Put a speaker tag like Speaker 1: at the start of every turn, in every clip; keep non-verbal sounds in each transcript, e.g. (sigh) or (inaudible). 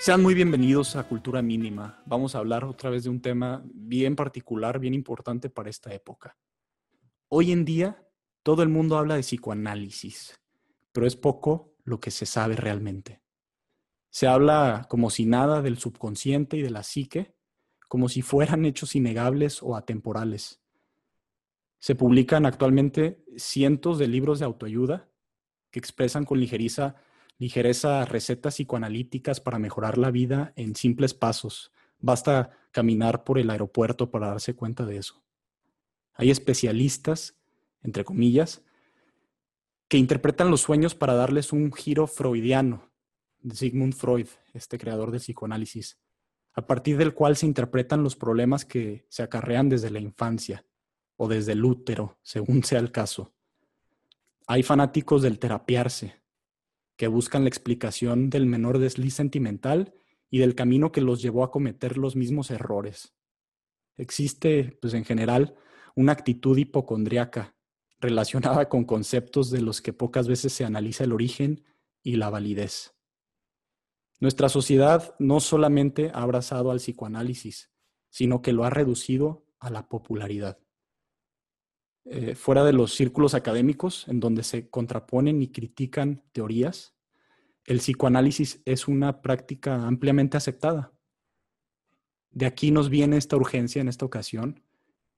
Speaker 1: Sean muy bienvenidos a Cultura Mínima. Vamos a hablar otra vez de un tema bien particular, bien importante para esta época. Hoy en día, todo el mundo habla de psicoanálisis, pero es poco lo que se sabe realmente. Se habla como si nada del subconsciente y de la psique, como si fueran hechos innegables o atemporales. Se publican actualmente cientos de libros de autoayuda que expresan con ligereza, ligereza recetas psicoanalíticas para mejorar la vida en simples pasos. Basta caminar por el aeropuerto para darse cuenta de eso. Hay especialistas, entre comillas, que interpretan los sueños para darles un giro freudiano, de Sigmund Freud, este creador del psicoanálisis, a partir del cual se interpretan los problemas que se acarrean desde la infancia o desde el útero, según sea el caso. Hay fanáticos del terapiarse, que buscan la explicación del menor desliz sentimental y del camino que los llevó a cometer los mismos errores. Existe, pues en general, una actitud hipocondriaca relacionada con conceptos de los que pocas veces se analiza el origen y la validez. Nuestra sociedad no solamente ha abrazado al psicoanálisis, sino que lo ha reducido a la popularidad. Eh, fuera de los círculos académicos en donde se contraponen y critican teorías, el psicoanálisis es una práctica ampliamente aceptada. De aquí nos viene esta urgencia en esta ocasión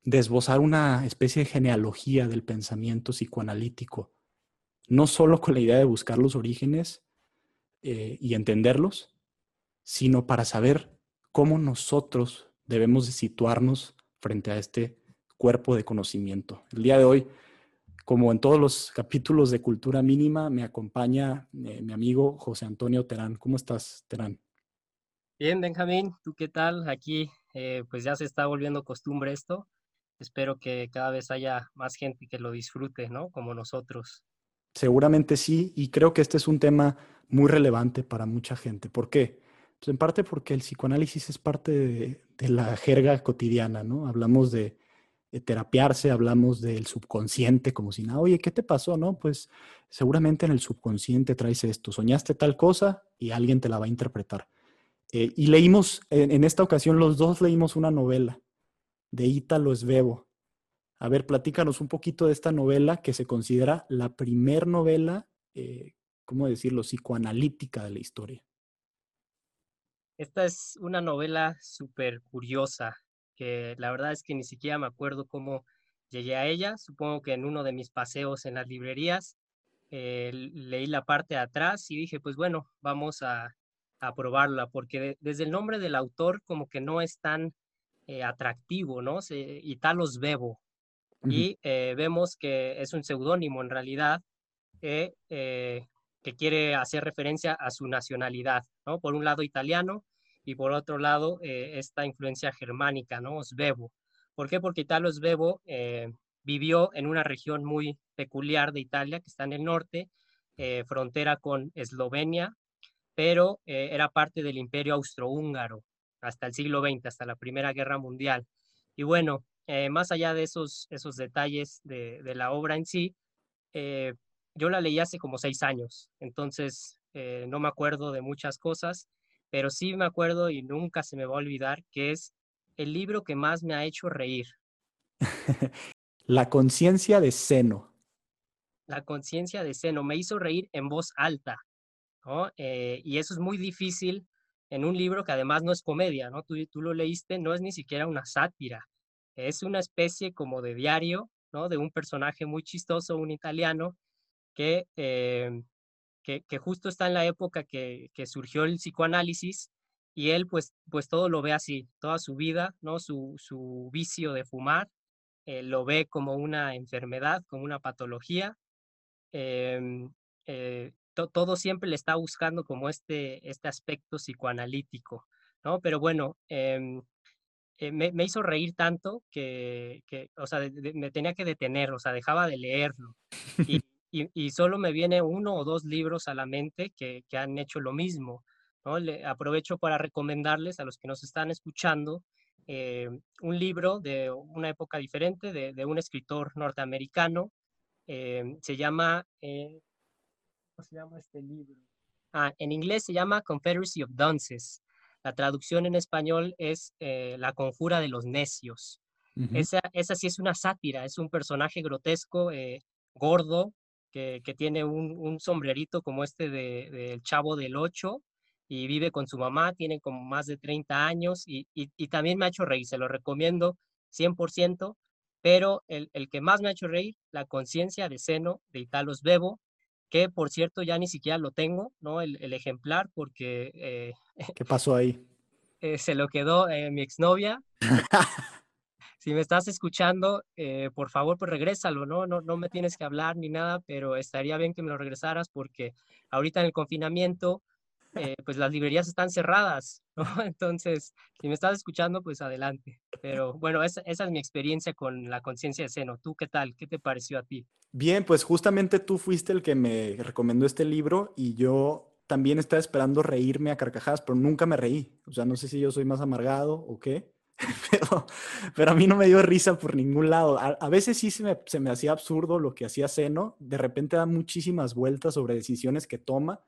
Speaker 1: de esbozar una especie de genealogía del pensamiento psicoanalítico, no solo con la idea de buscar los orígenes, eh, y entenderlos, sino para saber cómo nosotros debemos de situarnos frente a este cuerpo de conocimiento. El día de hoy, como en todos los capítulos de Cultura Mínima, me acompaña eh, mi amigo José Antonio Terán. ¿Cómo estás, Terán?
Speaker 2: Bien, Benjamín, ¿tú qué tal? Aquí eh, pues ya se está volviendo costumbre esto. Espero que cada vez haya más gente que lo disfrute, ¿no? Como nosotros.
Speaker 1: Seguramente sí, y creo que este es un tema muy relevante para mucha gente. ¿Por qué? Pues en parte porque el psicoanálisis es parte de, la jerga cotidiana, ¿no? Hablamos de, terapiarse, hablamos del subconsciente, como si nada, oye, ¿qué te pasó? No, pues seguramente en el subconsciente traes esto, soñaste tal cosa y alguien te la va a interpretar. Eh, y leímos, en, esta ocasión los dos leímos una novela de Ítalo Svevo. A ver, platícanos un poquito de esta novela que se considera la primer novela eh, ¿cómo decirlo?, psicoanalítica de la historia.
Speaker 2: Esta es una novela súper curiosa, que la verdad es que ni siquiera me acuerdo cómo llegué a ella. Supongo que en uno de mis paseos en las librerías eh, leí la parte de atrás y dije, pues bueno, vamos a, probarla, porque desde el nombre del autor como que no es tan eh, atractivo, ¿no? Se, Italos Bebo. Y eh, vemos que es un seudónimo en realidad, que quiere hacer referencia a su nacionalidad, ¿no? Por un lado italiano y por otro lado eh, esta influencia germánica, ¿no? Svevo. ¿Por qué? Porque Italo Svevo eh, vivió en una región muy peculiar de Italia, que está en el norte, eh, frontera con Eslovenia, pero era parte del imperio austrohúngaro hasta el siglo XX, hasta la Primera Guerra Mundial. Y bueno, más allá de esos, esos detalles de, de la obra en sí, yo la leí hace como seis años, entonces no me acuerdo de muchas cosas, pero sí me acuerdo y nunca se me va a olvidar que es el libro que más me ha hecho reír. (laughs)
Speaker 1: La conciencia de seno.
Speaker 2: La conciencia de seno me hizo reír en voz alta, ¿no? Eh, y eso es muy difícil en un libro que además no es comedia, ¿no? Tú, tú lo leíste, no es ni siquiera una sátira, es una especie como de diario, ¿no? De un personaje muy chistoso, un italiano, Em, que, que, justo está en la época que, que, surgió el psicoanálisis y él pues, pues todo lo ve así, toda su vida, ¿no? su, su vicio de fumar, eh, lo ve como una enfermedad, como una patología. Em, eh, todo siempre le está buscando como este, este aspecto psicoanalítico, ¿no? Pero bueno, em, eh, me, hizo reír tanto que, o sea, me tenía que detener, o sea, dejaba de leerlo. Y, solo me viene uno o dos libros a la mente que, que han hecho lo mismo. ¿no? Le, aprovecho para recomendarles a los que nos están escuchando eh, un libro de una época diferente, de, de un escritor norteamericano. Eh, se llama, eh, ¿cómo se llama este libro? Ah, en inglés se llama Confederacy of Dunces. La traducción en español es La conjura de los necios. esa, esa sí es una sátira, es un personaje grotesco, gordo, que, que, tiene un, un, sombrerito como este del de, Chavo del Ocho y vive con su mamá, tiene como más de 30 años y, y, también me ha hecho reír, se lo recomiendo 100%, pero el, el que más me ha hecho reír, La conciencia de seno de Italos Bebo, que por cierto ya ni siquiera lo tengo, ¿no? El, el ejemplar, porque...
Speaker 1: Eh, ¿Qué pasó ahí? (laughs)
Speaker 2: Eh, se lo quedó eh, mi exnovia. (laughs) si me estás escuchando, por favor, pues regrésalo, ¿no? ¿no? No me tienes que hablar ni nada, pero estaría bien que me lo regresaras porque ahorita en el confinamiento eh, pues las librerías están cerradas, (laughs) ¿no? Entonces, si me estás escuchando, pues adelante. Pero bueno, esa, esa es mi experiencia con la conciencia de seno. ¿Tú qué tal? ¿Qué te pareció a ti?
Speaker 1: Bien, pues justamente tú fuiste el que me recomendó este libro y yo también estaba esperando reírme a carcajadas, pero nunca me reí. O sea, no sé si yo soy más amargado o qué, (laughs) pero, pero a mí no me dio risa por ningún lado. A, a veces sí se me, se me hacía absurdo lo que hacía Seno. De repente da muchísimas vueltas sobre decisiones que toma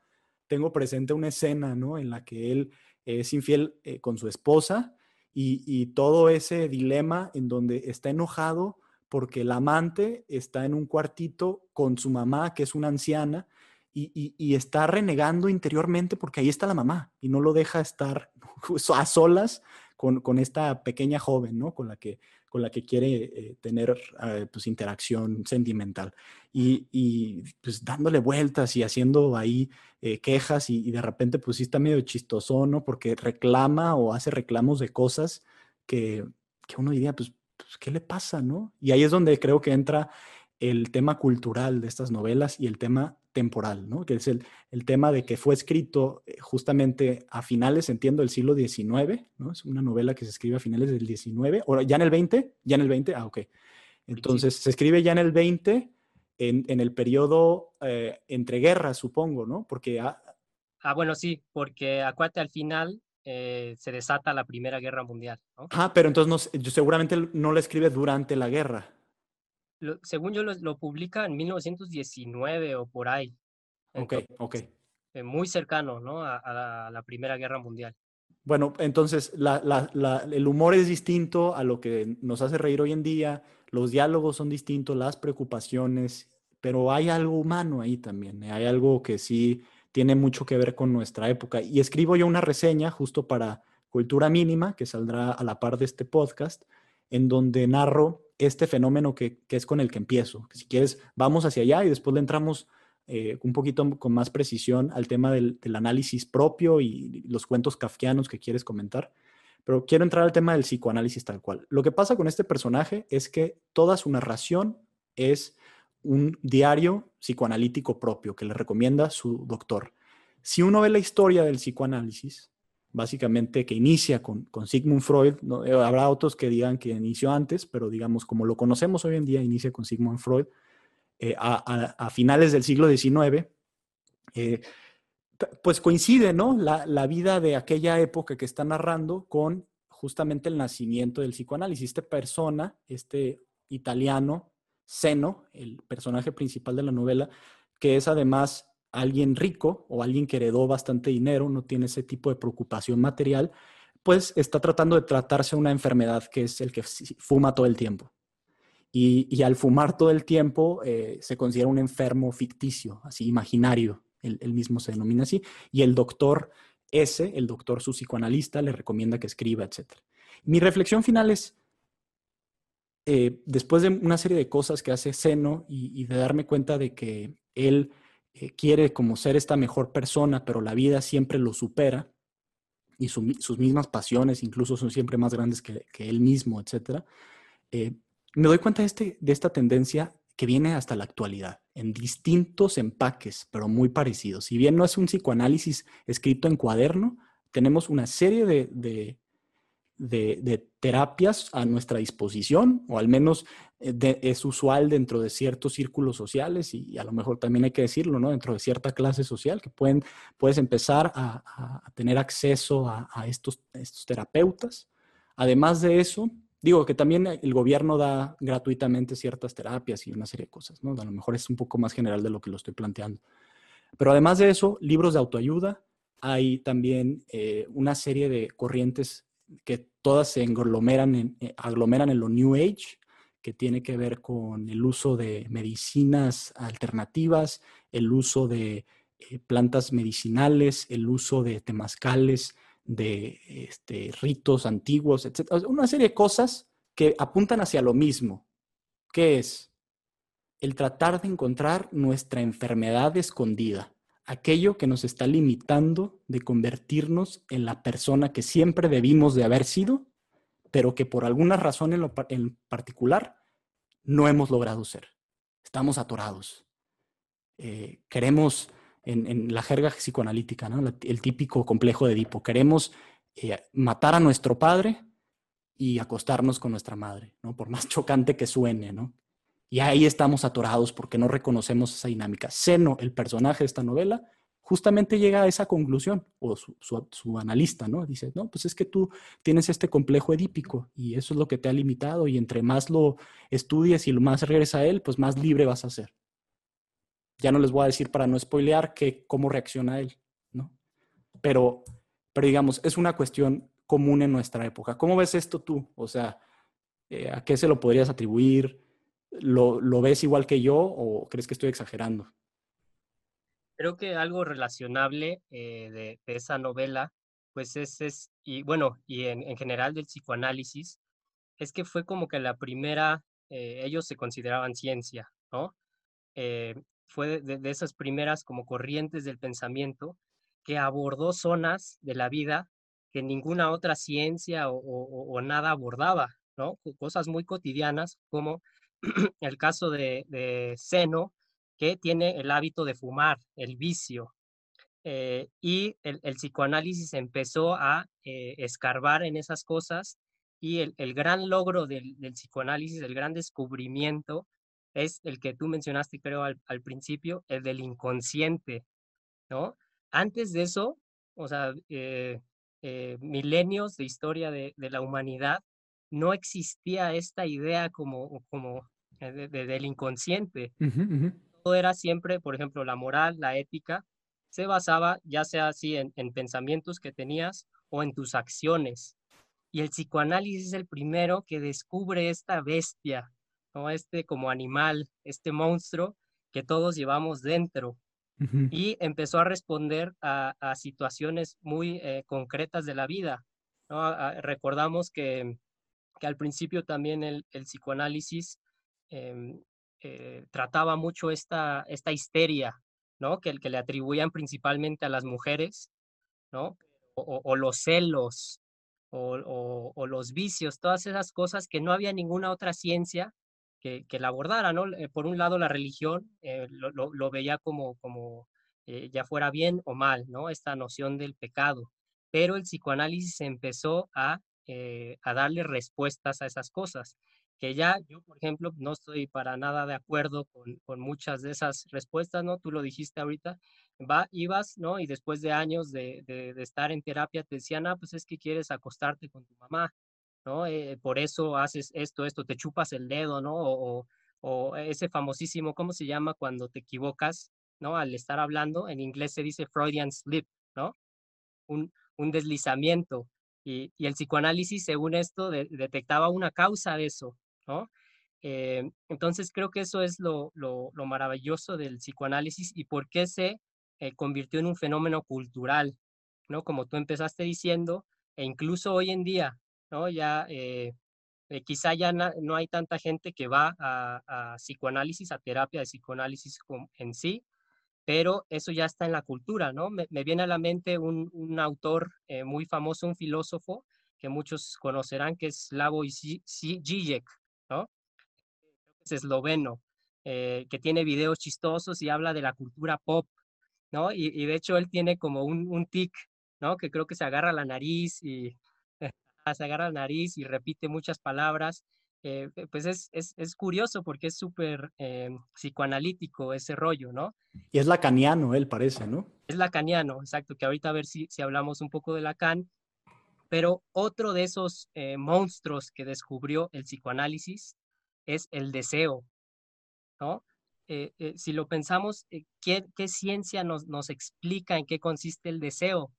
Speaker 1: tengo presente una escena, ¿no? En la que él es infiel eh, con su esposa y, todo ese dilema en donde está enojado porque el amante está en un cuartito con su mamá, que es una anciana, y, está renegando interiormente porque ahí está la mamá y no lo deja estar (laughs) a solas con, esta pequeña joven, ¿no? Con la que con la que quiere eh, tener eh, pues interacción sentimental y, y, pues dándole vueltas y haciendo ahí eh, quejas y, de repente pues sí está medio chistoso, ¿no? Porque reclama o hace reclamos de cosas que, que uno diría pues, pues, ¿qué le pasa, no? Y ahí es donde creo que entra el tema cultural de estas novelas y el tema temporal, ¿no? Que es el, el tema de que fue escrito eh, justamente a finales, entiendo, del siglo XIX, ¿no? Es una novela que se escribe a finales del XIX, o ya en el 20, ya en el 20, ah, ok. Entonces, se escribe ya en el 20, en, en el periodo eh, entre guerras, supongo, ¿no? Porque...
Speaker 2: Ah, ah, bueno, sí, porque acuérdate, al final eh, se desata la Primera Guerra Mundial, ¿no?
Speaker 1: Ah, pero entonces no, seguramente no la escribe durante la guerra
Speaker 2: según yo lo, publica en 1919 o por ahí.
Speaker 1: ok, ok.
Speaker 2: Eh, muy cercano, ¿no? A, la, Primera Guerra Mundial.
Speaker 1: Bueno, entonces el humor es distinto a lo que nos hace reír hoy en día, los diálogos son distintos, las preocupaciones, pero hay algo humano ahí también, ¿eh? hay algo que sí tiene mucho que ver con nuestra época. Y escribo yo una reseña justo para Cultura Mínima, que saldrá a la par de este podcast, en donde narro este fenómeno que, es con el que empiezo. Si quieres, vamos hacia allá y después le entramos eh, un poquito con más precisión al tema del, análisis propio y los cuentos kafkianos que quieres comentar. Pero quiero entrar al tema del psicoanálisis tal cual. Lo que pasa con este personaje es que toda su narración es un diario psicoanalítico propio que le recomienda su doctor. Si uno ve la historia del psicoanálisis, básicamente que inicia con, con Sigmund Freud. ¿no? Eh, habrá otros que digan que inició antes, pero digamos, como lo conocemos hoy en día, inicia con Sigmund Freud eh, a, finales del siglo XIX. Eh, pues coincide, ¿no? La, la, vida de aquella época que está narrando con justamente el nacimiento del psicoanálisis. Esta persona, este italiano, Seno, el personaje principal de la novela, que es además alguien rico o alguien que heredó bastante dinero, no tiene ese tipo de preocupación material, pues está tratando de tratarse una enfermedad que es el que fuma todo el tiempo. Y, al fumar todo el tiempo eh, se considera un enfermo ficticio, así imaginario, él, mismo se denomina así, y el doctor ese, el doctor su psicoanalista, le recomienda que escriba, etc. Mi reflexión final es, eh, después de una serie de cosas que hace Seno y de darme cuenta de que él eh, quiere como ser esta mejor persona, pero la vida siempre lo supera y sus mismas pasiones incluso son siempre más grandes que, él mismo, etc. Eh, me doy cuenta de, este, de esta tendencia que viene hasta la actualidad. en distintos empaques, pero muy parecidos. Si bien no es un psicoanálisis escrito en cuaderno, tenemos una serie de, terapias a nuestra disposición, o al menos eh, es usual dentro de ciertos círculos sociales y, a lo mejor también hay que decirlo, ¿no? Dentro de cierta clase social, que pueden, puedes empezar a, tener acceso a, estos, estos terapeutas. Además de eso, digo que también el gobierno da gratuitamente ciertas terapias y una serie de cosas, ¿no? A lo mejor es un poco más general de lo que lo estoy planteando. Pero además de eso, libros de autoayuda, hay también eh, una serie de corrientes que todas se aglomeran en, eh, aglomeran en lo New Age, que tiene que ver con el uso de medicinas alternativas, el uso de eh, plantas medicinales, el uso de temazcales, de este, ritos antiguos, etc. Una serie de cosas que apuntan hacia lo mismo, que es el tratar de encontrar nuestra enfermedad escondida aquello que nos está limitando de convertirnos en la persona que siempre debimos de haber sido, pero que por alguna razón en, particular no hemos logrado ser. Estamos atorados. Eh, queremos, en, la jerga psicoanalítica, el típico complejo de Edipo, queremos eh, matar a nuestro padre y acostarnos con nuestra madre, ¿no? por más (laughs) chocante que suene. ¿no? Y ahí estamos atorados porque no reconocemos esa dinámica. Seno, el personaje de esta novela, justamente llega a esa conclusión, o su, analista, ¿no? Dice, no, pues es que tú tienes este complejo edípico y eso es lo que te ha limitado y entre más lo estudies y lo más regresas a él, pues más libre vas a ser. Ya no les voy a decir para no spoilear que cómo reacciona él, ¿no? Pero, pero digamos, es una cuestión común en nuestra época. ¿Cómo ves esto tú? O sea, eh, ¿a qué se lo podrías atribuir? ¿Lo, ves igual que yo o crees que estoy exagerando?
Speaker 2: Creo que algo relacionable eh, de, esa novela, pues es, es y bueno, y en, general del psicoanálisis, es que fue como que la primera, eh, ellos se consideraban ciencia, ¿no? Eh, fue de, esas primeras como corrientes del pensamiento que abordó zonas de la vida que ninguna otra ciencia o, o nada abordaba, ¿no? Cosas muy cotidianas como (clears throat) el caso de, de Seno, que tiene el hábito de fumar, el vicio. Eh, y el, psicoanálisis empezó a eh, escarbar en esas cosas y el, gran logro del, psicoanálisis, el gran descubrimiento, es el que tú mencionaste, creo, al, principio, el del inconsciente, ¿no? Antes de eso, o sea, eh, milenios de historia de, de, la humanidad, no existía esta idea como, como eh, del inconsciente. Todo era siempre, por ejemplo, la moral, la ética, se basaba ya sea así en, pensamientos que tenías o en tus acciones. Y el psicoanálisis es el primero que descubre esta bestia, ¿no? este como animal, este monstruo que todos llevamos dentro. Y empezó a responder a, situaciones muy eh, concretas de la vida. recordamos que, que, al principio también el, el psicoanálisis eh, trataba mucho esta, esta histeria, ¿no? Que, que le atribuían principalmente a las mujeres, ¿no? O, los celos, o, los vicios, todas esas cosas que no había ninguna otra ciencia que, que la abordara, ¿no? Eh, por un lado, la religión eh, lo, lo, veía como, como ya fuera bien o mal, ¿no? Esta noción del pecado. Pero el psicoanálisis empezó a, a darle respuestas a esas cosas que ya yo, por ejemplo, no estoy para nada de acuerdo con, muchas de esas respuestas, ¿no? Tú lo dijiste ahorita, va, ibas, ¿no? Y después de años de, estar en terapia te decían, ah, pues es que quieres acostarte con tu mamá, ¿no? Eh, por eso haces esto, esto, te chupas el dedo, ¿no? O, ese famosísimo, ¿cómo se llama cuando te equivocas, ¿no? Al estar hablando, en inglés se dice Freudian slip, ¿no? Un, deslizamiento. Y, el psicoanálisis, según esto, detectaba una causa de eso, ¿no? Eh, entonces creo que eso es lo, lo, maravilloso del psicoanálisis y por qué se eh, convirtió en un fenómeno cultural, ¿no? Como tú empezaste diciendo, e incluso hoy en día, ¿no? Ya eh, quizá ya no hay tanta gente que va a, psicoanálisis, a terapia de psicoanálisis en sí, pero eso ya está en la cultura, ¿no? Me, viene a la mente un, un autor muy famoso, un filósofo que muchos conocerán, que es Slavoj Žižek, ¿no? Es esloveno. eh, que tiene videos chistosos y habla de la cultura pop, ¿no? Y, de hecho él tiene como un, un tic, ¿no? Que creo que se agarra la nariz y (laughs) se agarra la nariz y repite muchas palabras. Eh, pues es, es, es, curioso porque es súper eh, psicoanalítico ese rollo, ¿no?
Speaker 1: Y es lacaniano, él parece, ¿no?
Speaker 2: Es lacaniano, exacto, que ahorita a ver si, si hablamos un poco de Lacan. Pero otro de esos eh, monstruos que descubrió el psicoanálisis es el deseo, ¿no? si lo pensamos, ¿qué, ¿qué, ciencia nos, nos explica en qué consiste el deseo?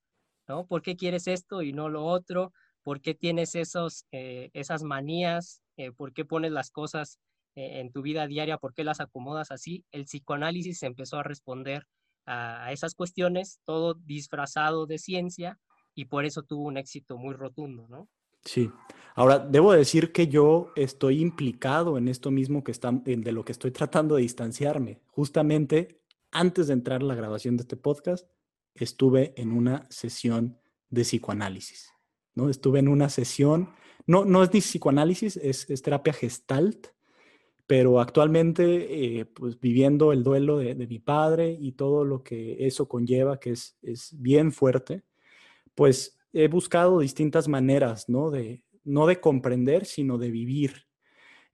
Speaker 2: ¿no? ¿Por qué quieres esto y no lo otro? ¿Por qué tienes esos, esas manías? Eh, por qué pones las cosas eh, en tu vida diaria, por qué las acomodas así. El psicoanálisis empezó a responder a, esas cuestiones, todo disfrazado de ciencia, y por eso tuvo un éxito muy rotundo, ¿no?
Speaker 1: Sí. Ahora, debo decir que yo estoy implicado en esto mismo que está, de lo que estoy tratando de distanciarme. Justamente antes de entrar a la grabación de este podcast, estuve en una sesión de psicoanálisis, ¿no? Estuve en una sesión no, no es ni psicoanálisis, es, terapia gestalt, pero actualmente, eh, pues viviendo el duelo de, mi padre y todo lo que eso conlleva, que es, bien fuerte, pues he buscado distintas maneras, ¿no? De, no de comprender, sino de vivir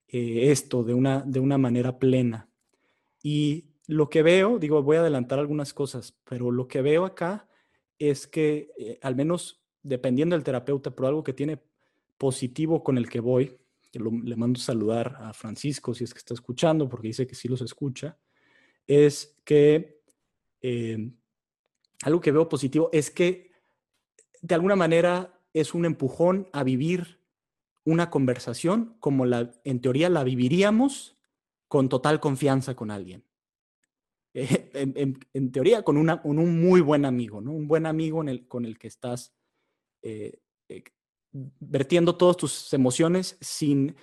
Speaker 1: eh, esto de una, de una manera plena. Y lo que veo, digo, voy a adelantar algunas cosas, pero lo que veo acá es que, eh, al menos dependiendo del terapeuta, pero algo que tiene positivo con el que voy, le mando saludar a Francisco si es que está escuchando, porque dice que sí los escucha, es que eh, algo que veo positivo es que de alguna manera es un empujón a vivir una conversación como la, en teoría la viviríamos con total confianza con alguien. en, teoría con, una, con un muy buen amigo, ¿no? Un buen amigo en el, con el que estás eh, eh, vertiendo todas tus emociones sin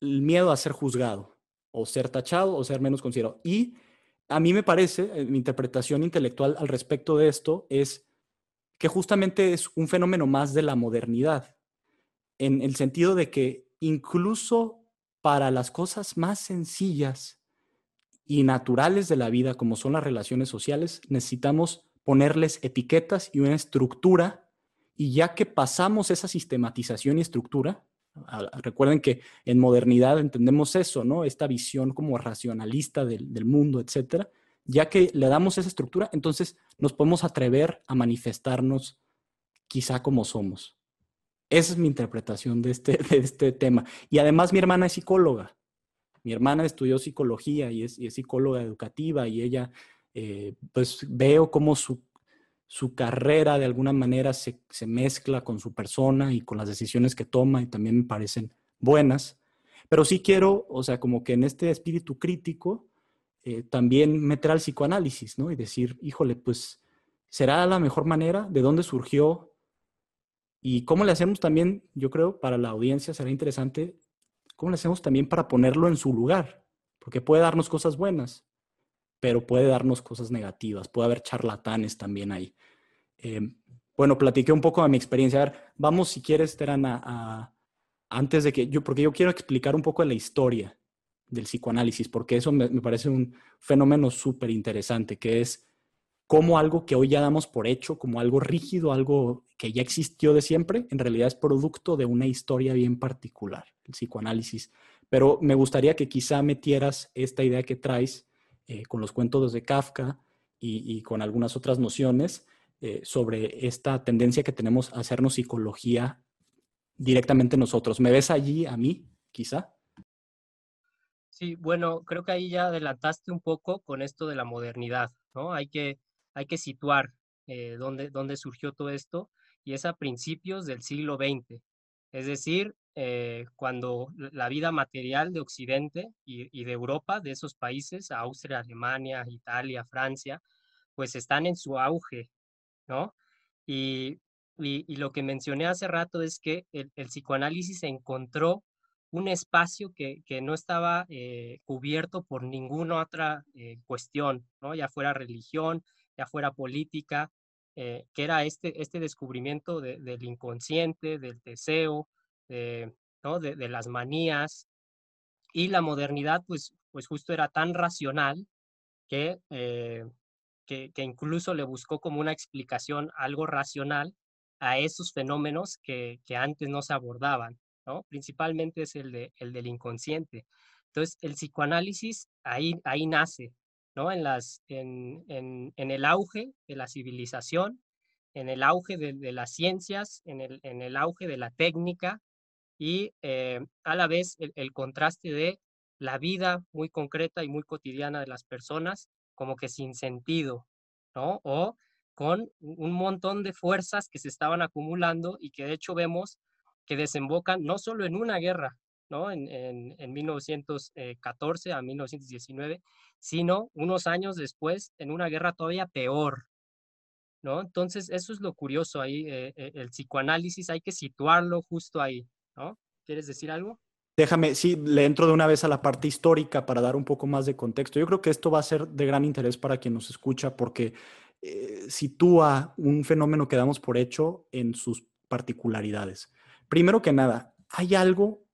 Speaker 1: el miedo a ser juzgado o ser tachado o ser menos considerado. Y a mí me parece, eh, mi interpretación intelectual al respecto de esto es que justamente es un fenómeno más de la modernidad, en el sentido de que incluso para las cosas más sencillas y naturales de la vida, como son las relaciones sociales, necesitamos ponerles etiquetas y una estructura y ya que pasamos esa sistematización y estructura, recuerden que en modernidad entendemos eso, ¿no? Esta visión como racionalista del, mundo, etcétera. Ya que le damos esa estructura, entonces nos podemos atrever a manifestarnos quizá como somos. Esa es mi interpretación de este, de este tema. Y además mi hermana es psicóloga. Mi hermana estudió psicología y es, psicóloga educativa y ella, eh, pues veo cómo su su carrera de alguna manera se, mezcla con su persona y con las decisiones que toma y también me parecen buenas. Pero sí quiero, o sea, como que en este espíritu crítico, eh, también meter al psicoanálisis, ¿no? Y decir, híjole, pues, ¿será la mejor manera? ¿De dónde surgió? Y cómo le hacemos también, yo creo, para la audiencia será interesante, cómo le hacemos también para ponerlo en su lugar, porque puede darnos cosas buenas, pero puede darnos cosas negativas, puede haber charlatanes también ahí. Eh, bueno, platiqué un poco de mi experiencia. A ver, vamos si quieres, Terán, a, antes de que yo, porque yo quiero explicar un poco de la historia del psicoanálisis, porque eso me, parece un fenómeno súper interesante, que es cómo algo que hoy ya damos por hecho, como algo rígido, algo que ya existió de siempre, en realidad es producto de una historia bien particular, el psicoanálisis. Pero me gustaría que quizá metieras esta idea que traes eh, con los cuentos de Kafka y, con algunas otras nociones eh, sobre esta tendencia que tenemos a hacernos psicología directamente nosotros. ¿Me ves allí a mí, quizá?
Speaker 2: Sí, bueno, creo que ahí ya adelantaste un poco con esto de la modernidad, ¿no? Hay que, hay que situar eh, dónde, dónde surgió todo esto y es a principios del siglo XX, es decir, eh, cuando la vida material de Occidente y, de Europa, de esos países, Austria, Alemania, Italia, Francia, pues están en su auge, ¿no? Y, y, lo que mencioné hace rato es que el, psicoanálisis encontró un espacio que, no estaba eh, cubierto por ninguna otra eh, cuestión, ¿no? ya fuera religión, ya fuera política, que era este, este descubrimiento del inconsciente, del deseo, de, de, las manías. Y la modernidad, pues pues justo era tan racional que, eh, que, incluso le buscó como una explicación algo racional a esos fenómenos que antes no se abordaban, ¿no? Principalmente es el, de, el del inconsciente. Entonces, el psicoanálisis ahí, ahí nace, ¿no? En, las, en, en, en el auge de la civilización, en el auge de, las ciencias, en el, en el, auge de la técnica y eh, a la vez el, el, contraste de la vida muy concreta y muy cotidiana de las personas, como que sin sentido, ¿no? O con un montón de fuerzas que se estaban acumulando y que de hecho vemos que desembocan no solo en una guerra, ¿no? En, en, en 1914 a 1919, sino unos años después en una guerra todavía peor, ¿no? Entonces, eso es lo curioso ahí, eh, eh, el psicoanálisis hay que situarlo justo ahí, ¿no? ¿Quieres decir algo?
Speaker 1: Déjame, sí, le entro de una vez a la parte histórica para dar un poco más de contexto. Yo creo que esto va a ser de gran interés para quien nos escucha porque eh, sitúa un fenómeno que damos por hecho en sus particularidades. Primero que nada, hay algo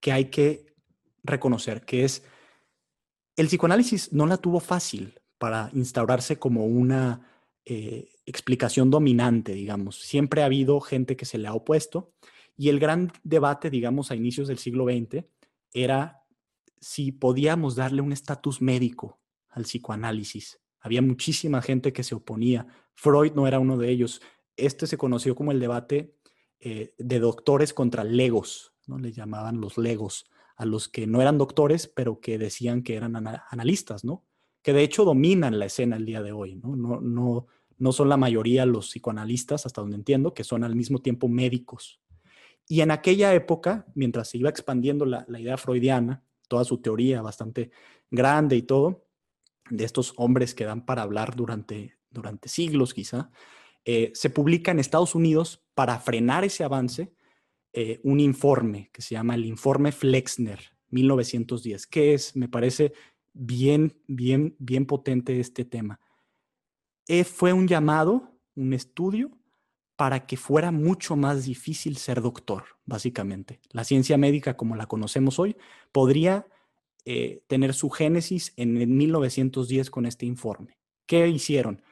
Speaker 1: que hay que reconocer, que es el psicoanálisis no la tuvo fácil para instaurarse como una eh, explicación dominante, digamos. Siempre ha habido gente que se le ha opuesto y el gran debate, digamos, a inicios del siglo XX era si podíamos darle un estatus médico al psicoanálisis. Había muchísima gente que se oponía. Freud no era uno de ellos. Este se conoció como el debate eh, de doctores contra legos, ¿no? Le llamaban los legos a los que no eran doctores, pero que decían que eran ana analistas, ¿no? Que de hecho dominan la escena el día de hoy, ¿no? No, no, no son la mayoría los psicoanalistas, hasta donde entiendo, que son al mismo tiempo médicos. Y en aquella época, mientras se iba expandiendo la, la idea freudiana, toda su teoría bastante grande y todo, de estos hombres que dan para hablar durante, durante siglos quizá, eh, se publica en Estados Unidos para frenar ese avance eh, un informe que se llama el informe Flexner 1910, que es, me parece bien, bien, bien potente este tema. Eh, fue un llamado, un estudio para que fuera mucho más difícil ser doctor, básicamente. La ciencia médica como la conocemos hoy podría tener su génesis en el 1910 con este informe. ¿Qué hicieron?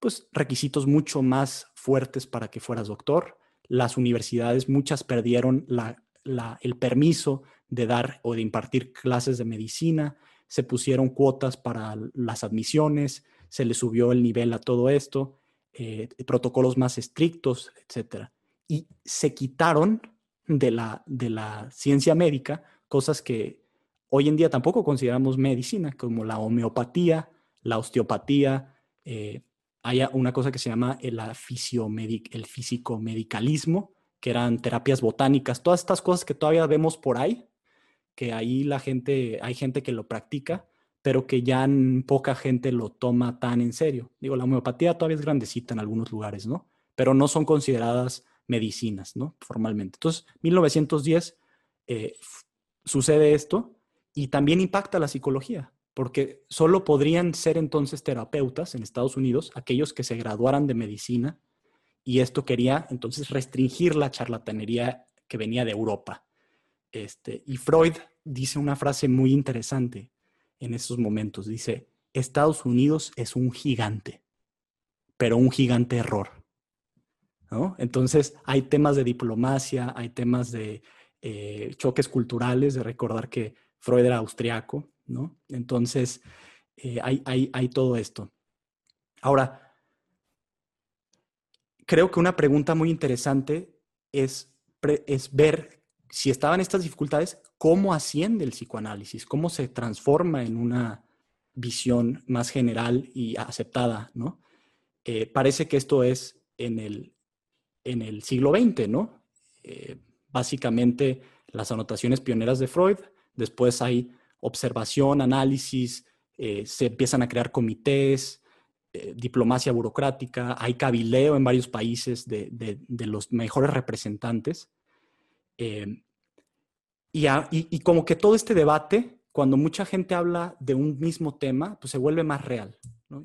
Speaker 1: Pues requisitos mucho más fuertes para que fueras doctor. Las universidades, muchas perdieron la, el permiso de dar o de impartir clases de medicina, se pusieron cuotas para las admisiones, se le subió el nivel a todo esto, eh, protocolos más estrictos, etc. Y se quitaron de la, de la ciencia médica cosas que hoy en día tampoco consideramos medicina, como la homeopatía, la osteopatía, eh, hay una cosa que se llama el, el físico-medicalismo, que eran terapias botánicas, todas estas cosas que todavía vemos por ahí, que ahí la gente, hay gente que lo practica, pero que ya poca gente lo toma tan en serio. Digo, la homeopatía todavía es grandecita en algunos lugares, ¿no? Pero no son consideradas medicinas, ¿no? Formalmente. Entonces, 1910 eh, sucede esto y también impacta la psicología, porque solo podrían ser entonces terapeutas en Estados Unidos aquellos que se graduaran de medicina y esto quería entonces restringir la charlatanería que venía de Europa. Este, y Freud dice una frase muy interesante en esos momentos. Dice, Estados Unidos es un gigante, pero un gigante error. ¿no? Entonces hay temas de diplomacia, hay temas de eh, choques culturales, de recordar que Freud era austriaco, ¿no? Entonces eh, hay, hay, todo esto. Ahora, creo que una pregunta muy interesante es, es ver si estaban estas dificultades, cómo asciende el psicoanálisis, cómo se transforma en una visión más general y aceptada, ¿no? Eh, parece que esto es en el, en el siglo XX, ¿no? Eh, básicamente las anotaciones pioneras de Freud, después hay observación, análisis, eh, se empiezan a crear comités, eh, diplomacia burocrática, hay cabileo en varios países de, de, los mejores representantes eh, y, y, como que todo este debate, cuando mucha gente habla de un mismo tema, pues se vuelve más real.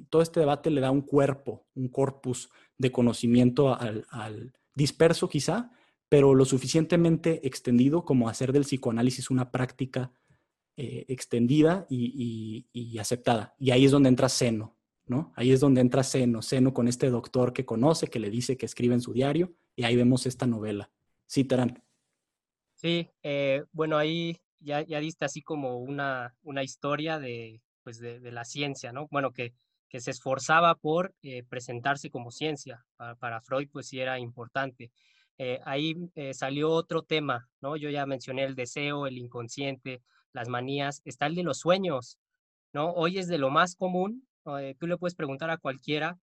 Speaker 1: Todo este debate le da un cuerpo, un corpus de conocimiento al disperso quizá, pero lo suficientemente extendido como hacer del psicoanálisis una práctica eh, extendida y, aceptada. Y ahí es donde entra Seno, ¿no? Ahí es donde entra Seno, Seno con este doctor que conoce, que le dice que escribe en su diario, y ahí vemos esta novela. Sí, Terán.
Speaker 2: Sí, eh, bueno, ahí ya, ya diste así como una, una historia de, pues de, la ciencia, ¿no? Bueno, que, que se esforzaba por eh, presentarse como ciencia. Para, Freud, pues sí era importante. Ahí salió otro tema, ¿no? Yo ya mencioné el deseo, el inconsciente, las manías, está el de los sueños, ¿no? Hoy es de lo más común, tú le puedes preguntar a cualquiera,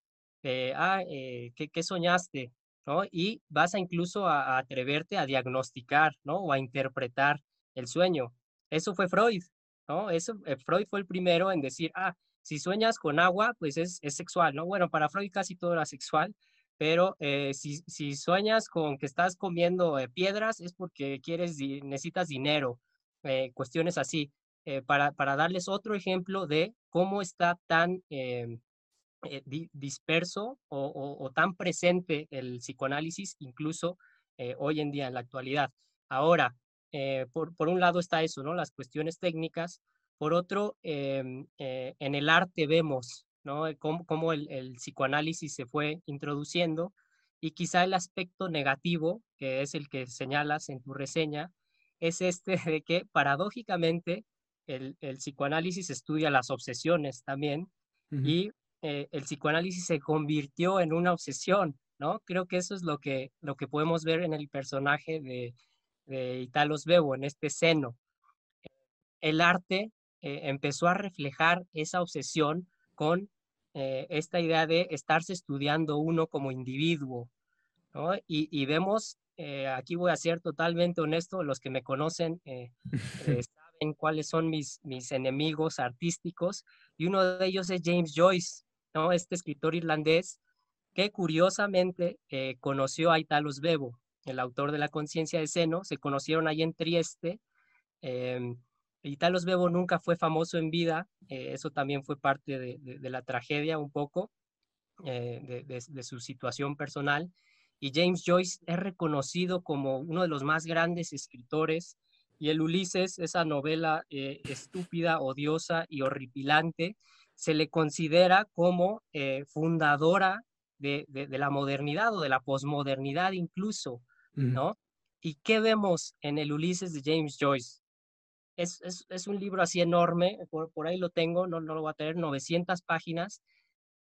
Speaker 2: ah, ¿qué, ¿qué, soñaste? ¿no? Y vas a incluso a, atreverte a diagnosticar, ¿no? O a interpretar el sueño. Eso fue Freud, ¿no? Eso, eh, Freud fue el primero en decir, ah, si sueñas con agua, pues es, es sexual, ¿no? Bueno, para Freud casi todo era sexual, pero eh, si, si, sueñas con que estás comiendo eh, piedras es porque quieres, necesitas dinero, cuestiones así. para, para darles otro ejemplo de cómo está tan em, eh, disperso o, tan presente el psicoanálisis incluso eh, hoy en día en la actualidad. Ahora, eh, por, por, un lado está eso, ¿no? Las cuestiones técnicas. Por otro, em, en el arte vemos, ¿no? Cómo, cómo el, el, psicoanálisis se fue introduciendo y quizá el aspecto negativo, que es el que señalas en tu reseña, es este de que paradójicamente el, el psicoanálisis estudia las obsesiones también y eh, el psicoanálisis se convirtió en una obsesión, ¿no? Creo que eso es lo que, lo que podemos ver en el personaje de, de Italos Bebo, en este seno. El arte eh, empezó a reflejar esa obsesión con eh, esta idea de estarse estudiando uno como individuo, ¿no? y, y, vemos, aquí voy a ser totalmente honesto, los que me conocen (laughs) saben cuáles son mis, mis enemigos artísticos, y uno de ellos es James Joyce. ¿no? Este escritor irlandés que curiosamente eh, conoció a Italos Bebo, el autor de La conciencia de seno, se conocieron ahí en Trieste. Eh, Italos Bebo nunca fue famoso en vida, eh, eso también fue parte de, la tragedia un poco, eh, de, su situación personal. Y James Joyce es reconocido como uno de los más grandes escritores. Y el Ulises, esa novela estúpida, odiosa y horripilante, se le considera como eh, fundadora de, la modernidad o de la posmodernidad incluso, ¿no? ¿Y qué vemos en el Ulises de James Joyce? Es, es, un libro así enorme, por, por, ahí lo tengo, no, no lo voy a tener, 900 páginas,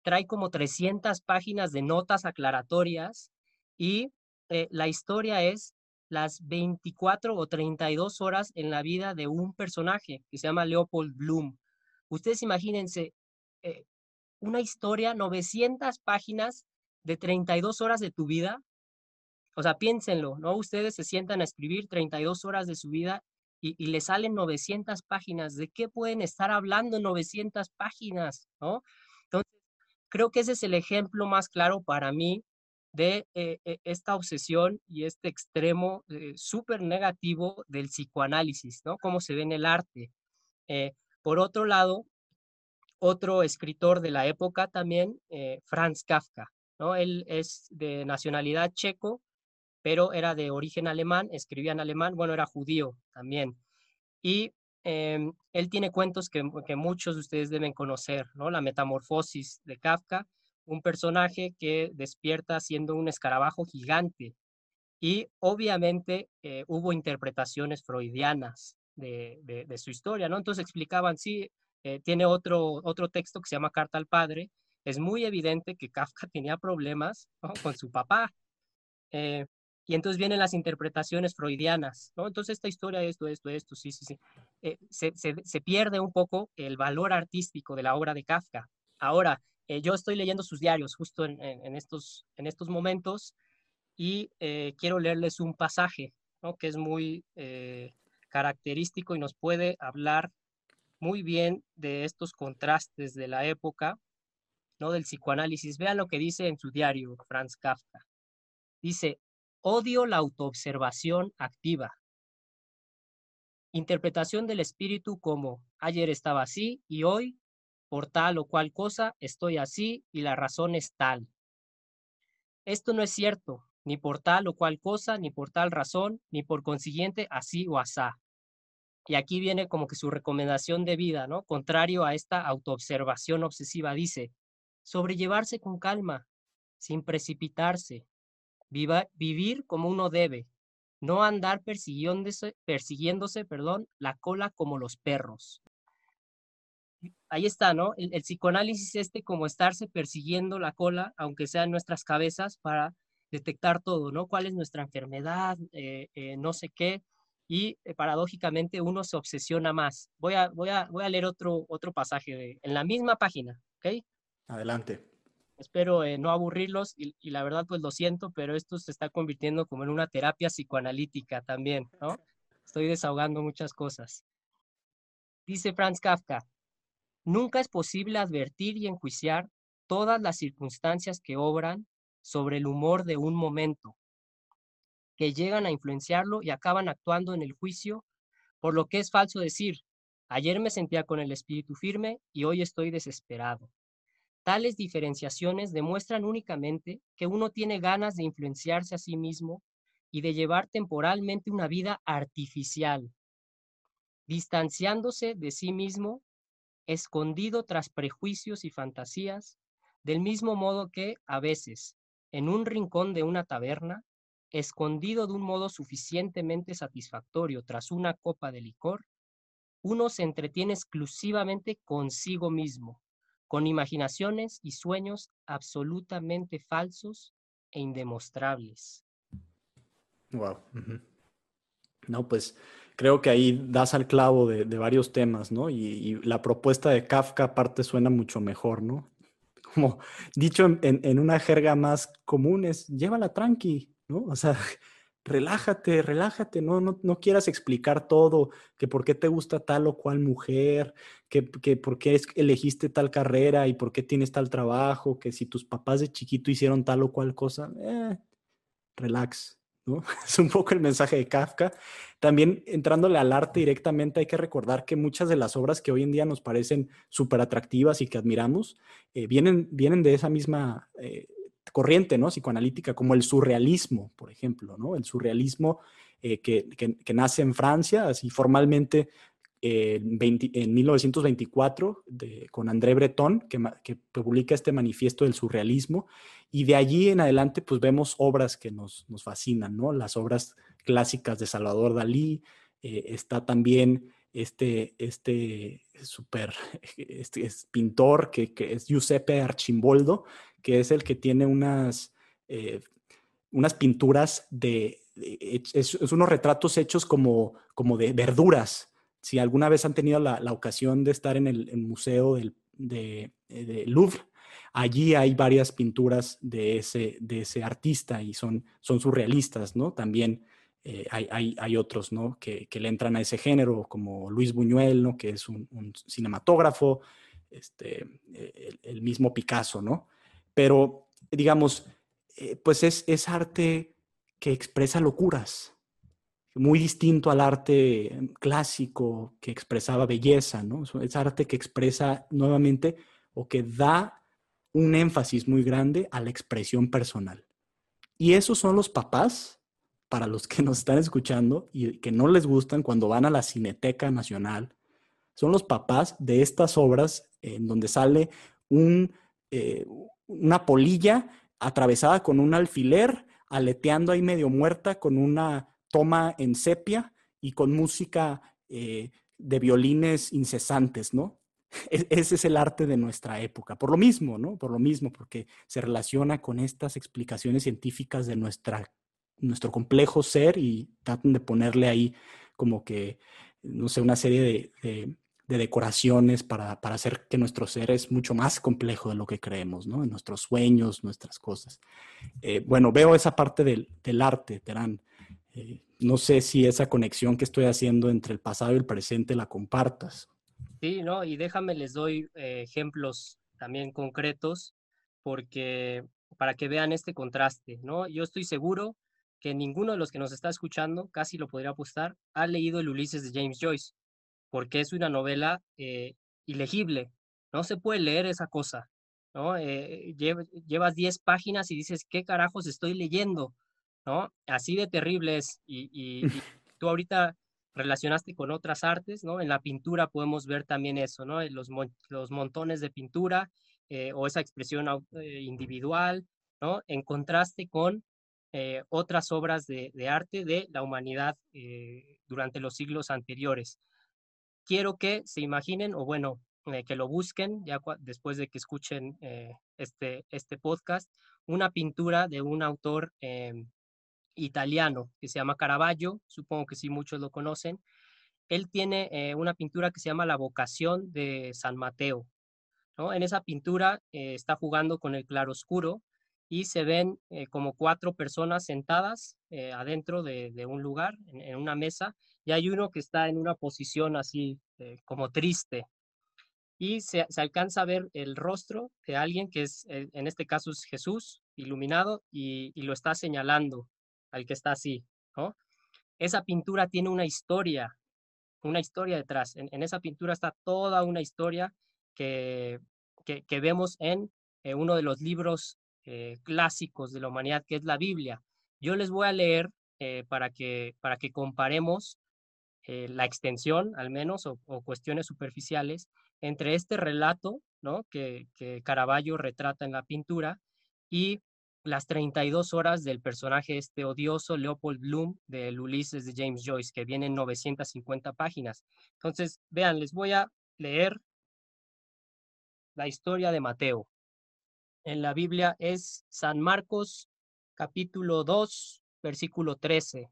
Speaker 2: trae como 300 páginas de notas aclaratorias y eh, la historia es las 24 o 32 horas en la vida de un personaje que se llama Leopold Bloom. Ustedes imagínense eh, una historia, 900 páginas de 32 horas de tu vida. O sea, piénsenlo, ¿no? Ustedes se sientan a escribir 32 horas de su vida y, y le salen 900 páginas. ¿De qué pueden estar hablando 900 páginas, ¿no? Entonces, creo que ese es el ejemplo más claro para mí de eh, e, esta obsesión y este extremo eh, súper negativo del psicoanálisis, ¿no? Cómo se ve en el arte. por otro lado, otro escritor de la época también, eh, Franz Kafka. ¿no? Él es de nacionalidad checo, pero era de origen alemán, escribía en alemán, bueno, era judío también. Y em, él tiene cuentos que, que, muchos de ustedes deben conocer, ¿no? La metamorfosis de Kafka, un personaje que despierta siendo un escarabajo gigante. Y obviamente eh, hubo interpretaciones freudianas de, su historia, ¿no? Entonces explicaban, sí, eh, tiene otro, otro texto que se llama Carta al Padre. Es muy evidente que Kafka (laughs) tenía problemas con su papá. Eh, y entonces vienen las interpretaciones freudianas, ¿no? Entonces esta historia, esto, esto, esto, sí, sí, sí. Se, se, pierde un poco el valor artístico de la obra de Kafka. Ahora, yo estoy leyendo sus diarios justo en, estos, en estos momentos y quiero leerles un pasaje. Que es muy característico y nos puede hablar muy bien de estos contrastes de la época, ¿no? Del psicoanálisis. Vean lo que dice en su diario Franz Kafka. Dice, odio la autoobservación activa. Interpretación del espíritu como ayer estaba así y hoy, por tal o cual cosa, estoy así y la razón es tal. Esto no es cierto, ni por tal o cual cosa, ni por tal razón, ni por consiguiente así o asá. Y aquí viene como que su recomendación de vida, ¿no? Contrario a esta autoobservación obsesiva, dice, sobrellevarse con calma, sin precipitarse, vivir como uno debe, no andar persiguiéndose, persiguiéndose perdón, la cola como los perros. Ahí está, ¿no? El, psicoanálisis este como estarse persiguiendo la cola, aunque sea en nuestras cabezas, para detectar todo, ¿no? ¿Cuál es nuestra enfermedad? Eh, eh, no sé qué. Y eh, paradójicamente uno se obsesiona más. Voy a, voy a, voy a leer otro, otro pasaje en la misma página, ¿ok?
Speaker 1: Adelante.
Speaker 2: Espero no aburrirlos y, y, la verdad pues lo siento, pero esto se está convirtiendo como en una terapia psicoanalítica también, ¿no? Estoy desahogando muchas cosas. Dice Franz Kafka, nunca es posible advertir y enjuiciar todas las circunstancias que obran sobre el humor de un momento, que llegan a influenciarlo y acaban actuando en el juicio, por lo que es falso decir, ayer me sentía con el espíritu firme y hoy estoy desesperado. Tales diferenciaciones demuestran únicamente que uno tiene ganas de influenciarse a sí mismo y de llevar temporalmente una vida artificial, distanciándose de sí mismo, escondido tras prejuicios y fantasías, del mismo modo que, a veces, en un rincón de una taberna, escondido de un modo suficientemente satisfactorio tras una copa de licor, uno se entretiene exclusivamente consigo mismo, con imaginaciones y sueños absolutamente falsos e indemostrables.
Speaker 1: Wow. No, pues creo que ahí das al clavo de, varios temas, ¿no? Y, la propuesta de Kafka aparte suena mucho mejor, ¿no? (laughs) Como dicho en, en una jerga más común es, llévala tranqui, ¿no? O sea, (laughs) relájate, relájate, no, no, no quieras explicar todo, que por qué te gusta tal o cual mujer, que, que por qué elegiste tal carrera y por qué tienes tal trabajo, que si tus papás de chiquito hicieron tal o cual cosa, eh, relax, (laughs) Es un poco el mensaje de Kafka. También entrándole al arte directamente, hay que recordar que muchas de las obras que hoy en día nos parecen súper atractivas y que admiramos, eh, vienen, vienen de esa misma... Eh, corriente ¿no? psicoanalítica, como el surrealismo, por ejemplo, ¿no? el surrealismo eh, que, que, nace en Francia, así formalmente en 1924, de, con André Breton, que, que, publica este manifiesto del surrealismo, y de allí en adelante pues vemos obras que nos, nos fascinan, ¿no? las obras clásicas de Salvador Dalí, eh, está también este, este super (laughs) este, es pintor que, que, es Giuseppe Archimboldo, que es el que tiene unas, eh, unas pinturas de, es, unos retratos hechos como, como de verduras. Si alguna vez han tenido la, la ocasión de estar en el, museo del, de, de, Louvre, allí hay varias pinturas de ese, de ese artista y son, son surrealistas, ¿no? También eh, hay, hay, hay, otros, ¿no? Que, que, le entran a ese género, como Luis Buñuel, ¿no? Que es un, cinematógrafo, este, el, el, mismo Picasso, ¿no? pero digamos, eh, pues es, es arte que expresa locuras, muy distinto al arte clásico que expresaba belleza, ¿no? Es arte que expresa nuevamente o que da un énfasis muy grande a la expresión personal. Y esos son los papás, para los que nos están escuchando y que no les gustan cuando van a la Cineteca Nacional, son los papás de estas obras en donde sale eh, una polilla atravesada con un alfiler, aleteando ahí medio muerta con una toma en sepia y con música eh, de violines incesantes, ¿no? (laughs) E-, ese es el arte de nuestra época, por lo mismo, ¿no? Por lo mismo, porque se relaciona con estas explicaciones científicas de nuestra, nuestro complejo ser y tratan de ponerle ahí como que, no sé, una serie de de decoraciones para, hacer que nuestro ser es mucho más complejo de lo que creemos, ¿no? En nuestros sueños, nuestras cosas. Eh, bueno, veo esa parte del, arte, Terán. Eh, no sé si esa conexión que estoy haciendo entre el pasado y el presente la compartas.
Speaker 2: Sí, no, y déjame les doy eh, ejemplos también concretos porque para que vean este contraste, ¿no? Yo estoy seguro que ninguno de los que nos está escuchando, casi lo podría apostar, ha leído el Ulises de James Joyce porque es una novela eh, ilegible, no se puede leer esa cosa, ¿no? Llevas 10 páginas y dices, ¿qué carajos estoy leyendo? ¿No? Así de terrible es. Y, y, (laughs) tú ahorita relacionaste con otras artes, ¿no? En la pintura podemos ver también eso, ¿no? Los, los montones de pintura eh, o esa expresión eh, individual, ¿no? En contraste con eh, otras obras de, arte de la humanidad durante los siglos anteriores. Quiero que se imaginen, o bueno, que lo busquen ya después de que escuchen este, este podcast, una pintura de un autor em, italiano que se llama Caravaggio, supongo que sí muchos lo conocen. Él tiene eh, una pintura que se llama La vocación de San Mateo. En esa pintura eh, está jugando con el claroscuro y se ven eh, como cuatro personas sentadas adentro de, un lugar, en, una mesa, y hay uno que está en una posición así como triste. Y se, alcanza a ver el rostro de alguien que es, en este caso es Jesús, iluminado, y lo está señalando al que está así, ¿no? Esa pintura tiene una historia, una historia detrás. En, esa pintura está toda una historia que, que, vemos en eh, uno de los libros eh, clásicos de la humanidad, que es la Biblia. Yo les voy a leer eh, para, que, para que comparemos la extensión, al menos, o, o, cuestiones superficiales, entre este relato ¿no? que, que Caravaggio retrata en la pintura y las 32 horas del personaje este odioso Leopold Bloom del Ulises de James Joyce, que viene en 950 páginas. Entonces, vean, les voy a leer la historia de Mateo. En la Biblia es San Marcos capítulo 2, versículo 13.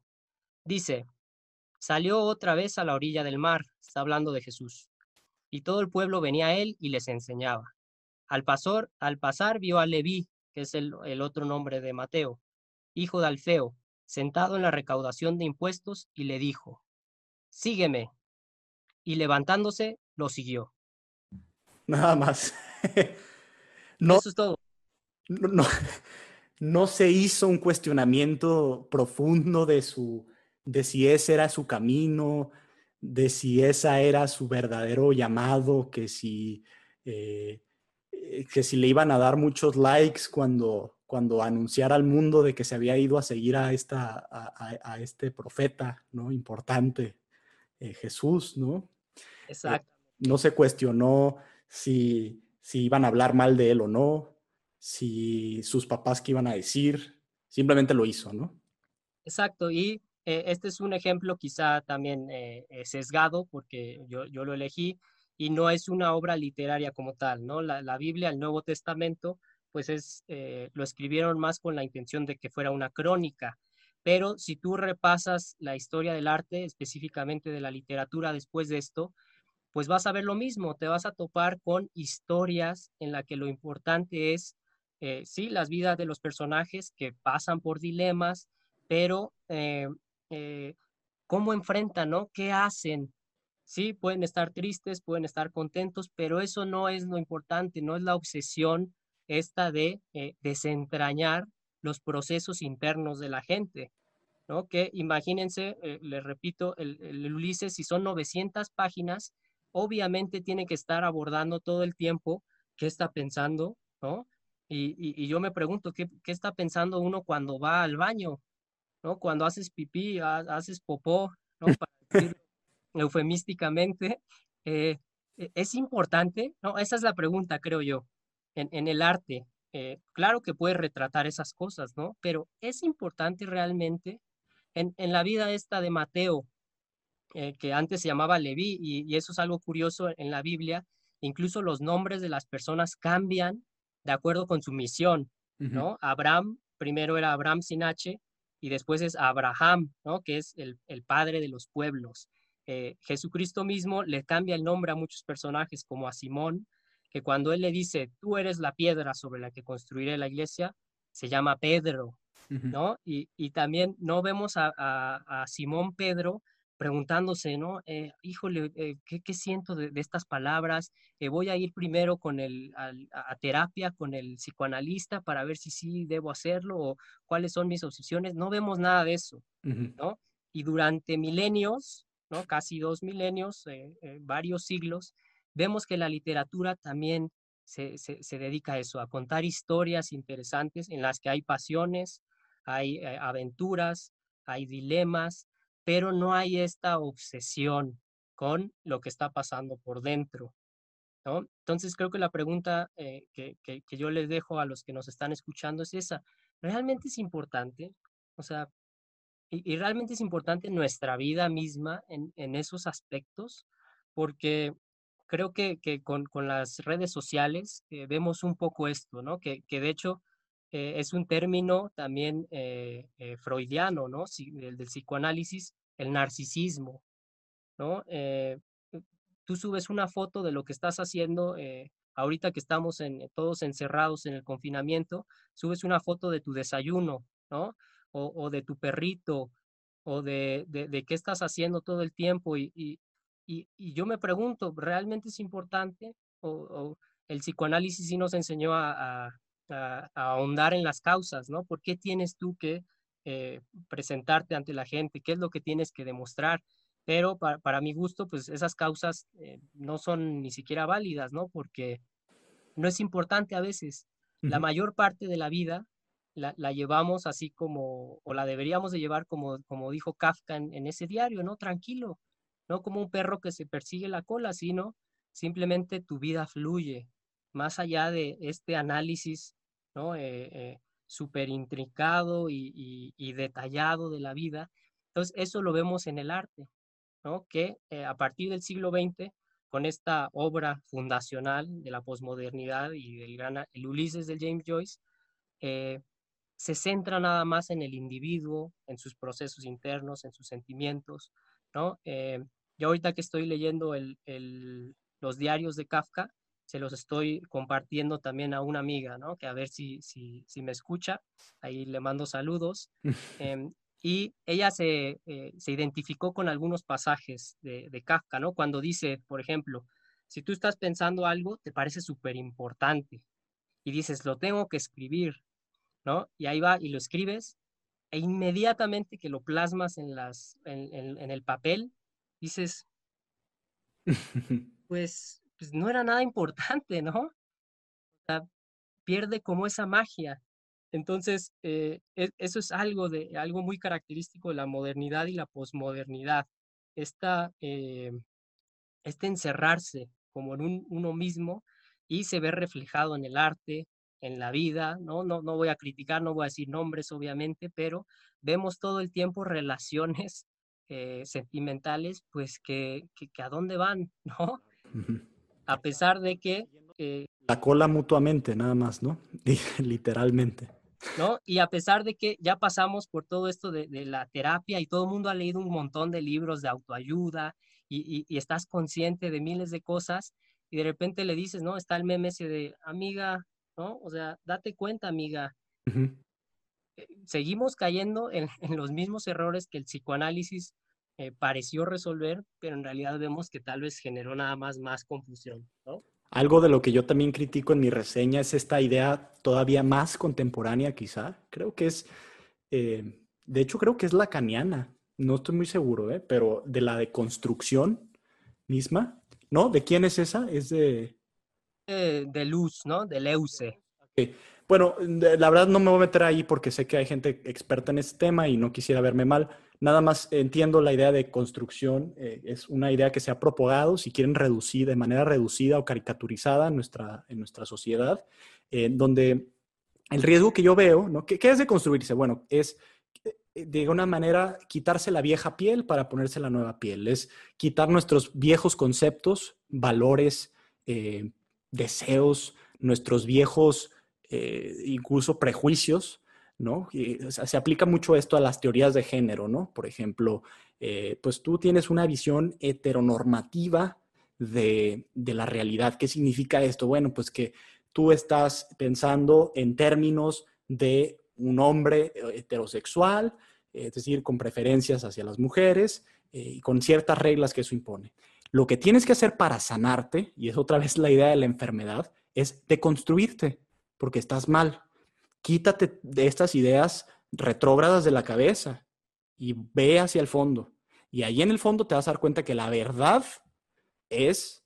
Speaker 2: Dice, salió otra vez a la orilla del mar, está hablando de Jesús, y todo el pueblo venía a él y les enseñaba. Al, pasar, al pasar vio a Leví, es el, otro nombre de Mateo, hijo de Alfeo, sentado en la recaudación de impuestos, y le dijo, Sígueme. Y levantándose, lo siguió.
Speaker 1: Nada más. (laughs)
Speaker 2: no, Eso es todo.
Speaker 1: No, no, se hizo un cuestionamiento profundo de, su, de si ese era su camino, de si esa era su verdadero llamado, que si eh, que si le iban a dar muchos likes cuando, cuando anunciara al mundo de que se había ido a seguir a, esta, a, este profeta, ¿no? Importante, eh, Jesús, ¿no?
Speaker 2: Eh, Exacto.
Speaker 1: no se cuestionó si, si iban a hablar mal de él o no, si sus papás qué iban a decir, simplemente lo hizo, ¿no?
Speaker 2: Exacto, y este es un ejemplo quizá también sesgado porque yo, yo lo elegí, y no es una obra literaria como tal, ¿no? La, Biblia, el Nuevo Testamento, pues es, eh, lo escribieron más con la intención de que fuera una crónica, pero si tú repasas la historia del arte, específicamente de la literatura después de esto, pues vas a ver lo mismo, te vas a topar con historias en la que lo importante es, eh, sí, las vidas de los personajes que pasan por dilemas, pero eh, cómo enfrentan, ¿no? ¿Qué hacen? Sí, pueden estar tristes, pueden estar contentos, pero eso no es lo importante, no es la obsesión esta de eh, desentrañar los procesos internos de la gente, ¿no? Que imagínense, eh, les repito, el, Ulises, si son 900 páginas, obviamente tiene que estar abordando todo el tiempo qué está pensando, ¿no? Y, yo me pregunto, ¿qué, ¿qué, está pensando uno cuando va al baño? ¿No? Cuando haces pipí, haces popó, ¿no? (laughs) Para eufemísticamente, eh, e, ¿es importante? No, esa es la pregunta, creo yo, en, el arte. Eh, claro que puede retratar esas cosas, ¿no? Pero ¿es importante realmente en, la vida esta de Mateo, eh, que antes se llamaba Leví, y, eso es algo curioso en la Biblia, incluso los nombres de las personas cambian de acuerdo con su misión, ¿no? Abraham, primero era Abraham sin H, y después es Abraham, ¿no? Que es el, el padre de los pueblos. Eh, Jesucristo mismo le cambia el nombre a muchos personajes, como a Simón, que cuando él le dice, tú eres la piedra sobre la que construiré la iglesia, se llama Pedro, ¿no? Y, también no vemos a, Simón Pedro preguntándose, ¿no? Eh, híjole, eh, ¿qué, siento de, estas palabras? voy a ir primero con el, a, terapia con el psicoanalista para ver si sí debo hacerlo o cuáles son mis obsesiones. No vemos nada de eso, ¿no? Y durante milenios, casi dos milenios, eh, eh, varios siglos, vemos que la literatura también se, dedica a eso, a contar historias interesantes en las que hay pasiones, hay eh, aventuras, hay dilemas, pero no hay esta obsesión con lo que está pasando por dentro. ¿no? Entonces creo que la pregunta eh, que, yo les dejo a los que nos están escuchando es esa. ¿Realmente es importante? O sea, y, realmente es importante nuestra vida misma en, esos aspectos, porque creo que, con, las redes sociales eh, vemos un poco esto, ¿no? Que, de hecho eh, es un término también freudiano, ¿no? El del psicoanálisis, el narcisismo, ¿no? tú subes una foto de lo que estás haciendo, eh, ahorita que estamos en, todos encerrados en el confinamiento, subes una foto de tu desayuno, ¿no? O, de tu perrito, o de, de, qué estás haciendo todo el tiempo. Y, y, y, yo me pregunto, ¿realmente es importante? O, el psicoanálisis sí nos enseñó a, a, ahondar en las causas, ¿no? ¿Por qué tienes tú que eh, presentarte ante la gente? ¿Qué es lo que tienes que demostrar? pero para, mi gusto, pues esas causas eh, no son ni siquiera válidas, ¿no? Porque no es importante a veces. La mayor parte de la vida la, llevamos así como, o la deberíamos de llevar como, como dijo Kafka en, ese diario, ¿no? Tranquilo, no como un perro que se persigue la cola, sino simplemente tu vida fluye, más allá de este análisis, ¿no? Eh, eh, súper intricado y, detallado de la vida. Entonces, eso lo vemos en el arte que eh, a partir del siglo XX, con esta obra fundacional de la posmodernidad y del gran el Ulises de James Joyce, eh, se centra nada más en el individuo, en sus procesos internos, en sus sentimientos. ¿no? Eh, yo ahorita que estoy leyendo los diarios de Kafka, se los estoy compartiendo también a una amiga, ¿no? que a ver si, si, si me escucha, ahí le mando saludos. (laughs) Em, y ella se, eh, se identificó con algunos pasajes de, de, Kafka, ¿no? Cuando dice, por ejemplo, si tú estás pensando algo, te parece súper importante y dices, lo tengo que escribir, ¿no? Y ahí va y lo escribes e inmediatamente que lo plasmas en, las, en, en, el papel, dices, (laughs) pues, pues no era nada importante, ¿no? O sea, pierde como esa magia. Entonces, eh, e, eso es algo, de, algo muy característico de la modernidad y la posmodernidad. Esta, eh, este encerrarse como en uno mismo y se ve reflejado en el arte, en la vida, ¿no? ¿no? No voy a criticar, no voy a decir nombres, obviamente, pero vemos todo el tiempo relaciones (laughs) eh, sentimentales, pues que, que, a dónde van, (laughs) ¿no? A pesar de que...
Speaker 1: la cola mutuamente, nada más, ¿no? (laughs) Literalmente.
Speaker 2: ¿no? Y a pesar de que ya pasamos por todo esto de, la terapia y todo el mundo ha leído un montón de libros de autoayuda y, estás consciente de miles de cosas y de repente le dices, ¿no? Está el meme ese de, amiga, ¿no? O sea, date cuenta, amiga. Eh, seguimos cayendo (laughs) en, los mismos errores que el psicoanálisis eh, pareció resolver, pero en realidad vemos que tal vez generó nada más más confusión, ¿no?
Speaker 1: Algo de lo que yo también critico en mi reseña es esta idea todavía más contemporánea quizá. Creo que es, eh, de hecho creo que es lacaniana, no estoy muy seguro, ¿eh? pero de la deconstrucción misma, ¿no? ¿De quién es esa? Es de...
Speaker 2: de Luz, ¿no? De Leuce.
Speaker 1: Bueno, la verdad no me voy a meter ahí porque sé que hay gente experta en este tema y no quisiera verme mal. Nada más entiendo la idea de construcción, eh, es una idea que se ha propagado, si quieren reducir de manera reducida o caricaturizada en nuestra, en nuestra sociedad, donde el riesgo que yo veo, ¿no? ¿Qué, es de construirse? Bueno, es eh, de alguna manera quitarse la vieja piel para ponerse la nueva piel, es quitar nuestros viejos conceptos, valores, eh, deseos, nuestros viejos eh, incluso prejuicios, ¿no? se aplica mucho esto a las teorías de género, ¿no? Por ejemplo, eh, pues tú tienes una visión heteronormativa de, la realidad. ¿Qué significa esto? Bueno, pues que tú estás pensando en términos de un hombre eh, heterosexual, es decir, con preferencias hacia las mujeres y con ciertas reglas que eso impone. Lo que tienes que hacer para sanarte, y es otra (laughs) vez la idea de la enfermedad, es deconstruirte, porque estás mal. Quítate de estas ideas retrógradas de la cabeza y ve hacia el fondo. Y ahí en el fondo te vas a dar cuenta que la verdad es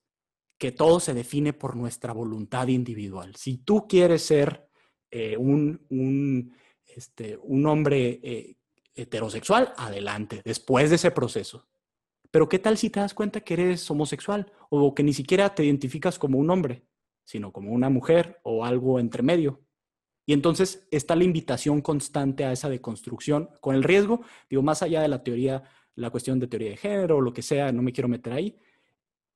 Speaker 1: que todo se define por nuestra voluntad individual. Si tú quieres ser eh, un, un, este, un, hombre eh, heterosexual, adelante, después de ese proceso. Pero ¿qué tal si te das cuenta que eres homosexual o que ni siquiera te identificas como un hombre, sino como una mujer o algo entre medio? Y entonces está la invitación constante a esa deconstrucción con el riesgo, digo, más allá de la teoría, la cuestión de teoría de género o lo que sea, no me quiero meter ahí.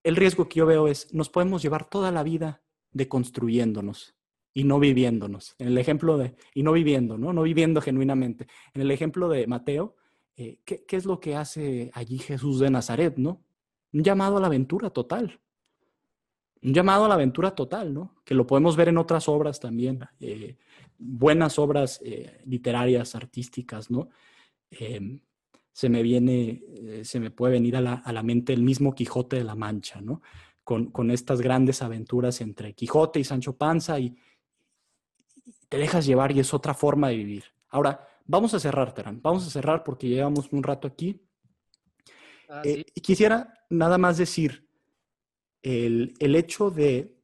Speaker 1: El riesgo que yo veo es, nos podemos llevar toda la vida deconstruyéndonos y no viviéndonos. En el ejemplo de, y no viviendo, ¿no? No viviendo genuinamente. En el ejemplo de Mateo, eh, ¿qué, es lo que hace allí Jesús de Nazaret, no? Un llamado a la aventura total. Un llamado a la aventura total, ¿no? Que lo podemos ver en otras obras también, eh, buenas obras eh, literarias, artísticas, ¿no? Em, se me viene, se me puede venir a la, a la, mente el mismo Quijote de la Mancha, ¿no? Con, con, estas grandes aventuras entre Quijote y Sancho Panza y, te dejas llevar y es otra forma de vivir. Ahora, vamos a cerrar, Terán. Vamos a cerrar porque llevamos un rato aquí. Ah, eh, quisiera nada más decir, el, hecho de,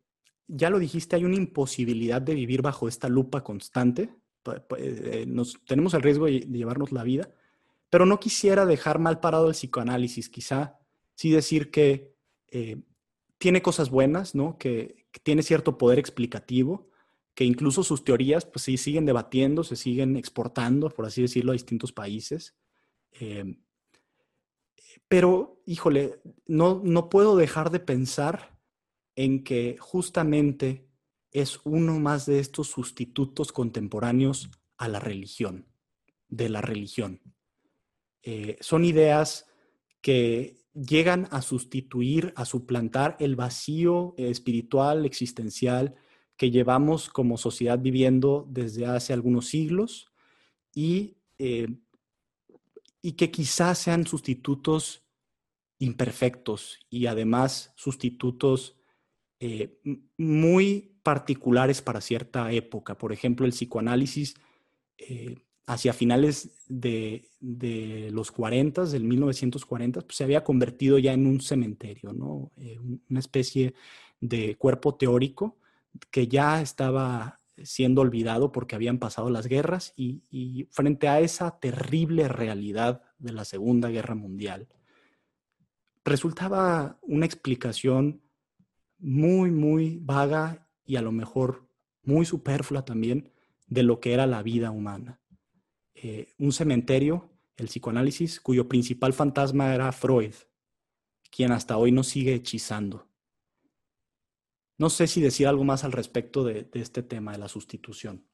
Speaker 1: ya lo dijiste, hay una imposibilidad de vivir bajo esta lupa constante. Eh, nos, tenemos el riesgo de, llevarnos la vida, pero no quisiera dejar mal parado el psicoanálisis. Quizá sí decir que eh, tiene cosas buenas, ¿no? que tiene cierto poder explicativo, que incluso sus teorías pues sí siguen debatiendo, se siguen exportando, por así decirlo, a distintos países. Em, pero, híjole, no, no puedo dejar de pensar en que justamente es uno más de estos sustitutos contemporáneos a la religión, de la religión. Eh, son ideas que llegan a sustituir, a suplantar el vacío espiritual, existencial, que llevamos como sociedad viviendo desde hace algunos siglos y, eh, y que quizás sean sustitutos imperfectos y además sustitutos eh, muy particulares para cierta época. Por ejemplo, el psicoanálisis eh, hacia finales de, los 40, del 1940, pues, se había convertido ya en un cementerio, ¿no? una especie de cuerpo teórico que ya estaba siendo olvidado porque habían pasado las guerras y, frente a esa terrible realidad de la Segunda Guerra Mundial, resultaba una explicación muy, muy vaga y a lo mejor muy superflua también de lo que era la vida humana. Eh, un cementerio, el psicoanálisis, cuyo principal fantasma era Freud, quien hasta hoy nos sigue hechizando. No sé si decir algo más al respecto de, este tema de la sustitución.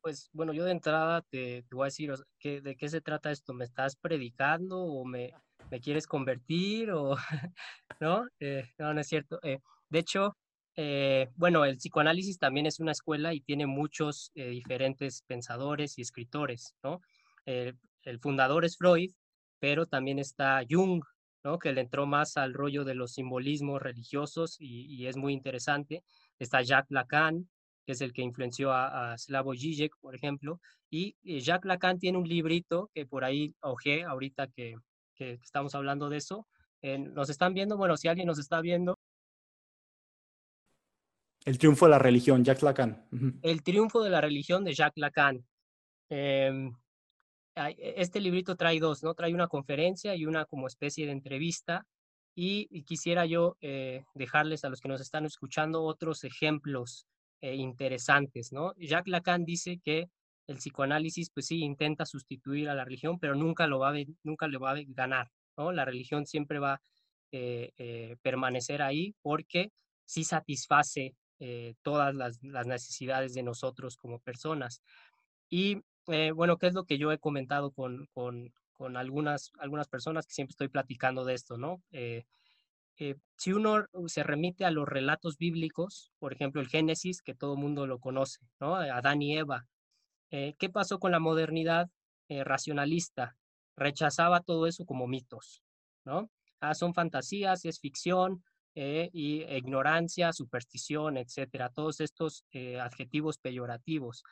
Speaker 2: Pues bueno, yo de entrada te, voy a decir de qué se trata esto. ¿Me estás predicando o me, quieres convertir? O, (laughs) ¿no? Eh, no, no es cierto. Eh, de hecho, eh, bueno, el psicoanálisis también es una escuela y tiene muchos diferentes pensadores y escritores, ¿no? el fundador es Freud, pero también está Jung, que le entró más al rollo de los simbolismos religiosos y, es muy interesante. Está Jacques Lacan, que es el que influenció a, Slavoj Žižek, por ejemplo, y, Jacques Lacan tiene un librito que por ahí ojé ahorita que, estamos hablando de eso. ¿Nos están viendo? Bueno, si alguien nos está viendo.
Speaker 1: El triunfo de la religión, Jacques Lacan.
Speaker 2: El triunfo de la religión de Jacques Lacan. Em, este librito trae dos, ¿no? Trae una conferencia y una como especie de entrevista. Y, quisiera yo eh, dejarles a los que nos están escuchando otros ejemplos eh, interesantes, ¿no? Jacques Lacan dice que el psicoanálisis, pues sí, intenta sustituir a la religión, pero nunca lo va a, nunca le va a ganar, ¿no? La religión siempre va a eh, permanecer ahí porque sí satisface todas las, las, necesidades de nosotros como personas. Y eh, bueno, ¿qué es lo que yo he comentado con, con, con, algunas, algunas personas que siempre estoy platicando de esto, ¿no? Eh, eh, si uno se remite a los relatos bíblicos, por ejemplo, el Génesis, que todo el mundo lo conoce, ¿no? Adán y Eva. ¿Qué pasó con la modernidad racionalista? Rechazaba todo eso como mitos, ¿no? Ah, son fantasías, es ficción, y ignorancia, superstición, etcétera, todos estos adjetivos peyorativos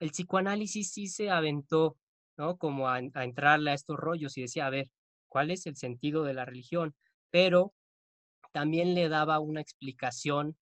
Speaker 2: el psicoanálisis sí se aventó, ¿no? Como a, entrarle a estos rollos y decía, a ver, ¿cuál es el sentido de la religión? Pero también le daba una explicación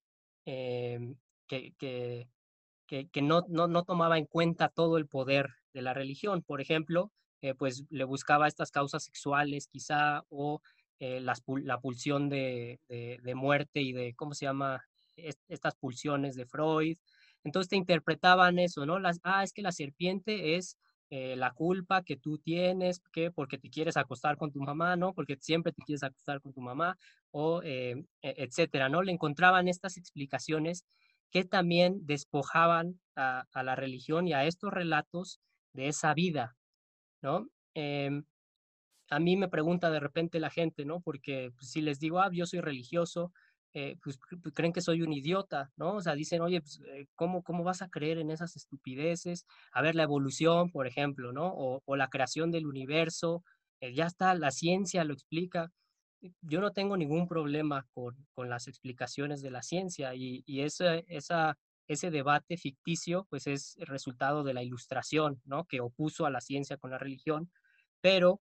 Speaker 2: em, que, que, no, no, tomaba en cuenta todo el poder de la religión. Por ejemplo, pues le buscaba estas causas sexuales quizá o la pulsión de, de, muerte y de, ¿cómo se llama? estas pulsiones de Freud. Entonces te interpretaban eso, ¿no? Las, ah, es que la serpiente es eh, la culpa que tú tienes, que porque te quieres acostar con tu mamá, ¿no? Porque siempre te quieres acostar con tu mamá, o eh, e, etcétera, ¿no? Le encontraban estas explicaciones que también despojaban a, la religión y a estos relatos de esa vida, ¿no? Em, a mí me pregunta de repente la gente, ¿no? Porque pues, si les digo, ah, yo soy religioso, eh, pues, pues, creen que soy un idiota, ¿no? O sea, dicen, oye, pues, eh, ¿cómo, ¿cómo vas a creer en esas estupideces? A ver, la evolución, por ejemplo, ¿no? O, la creación del universo, eh, ya está, la ciencia lo explica. Yo no tengo ningún problema con, con las explicaciones de la ciencia y, y ese, esa, ese debate ficticio, pues es resultado de la ilustración, ¿no? Que opuso a la ciencia con la religión, pero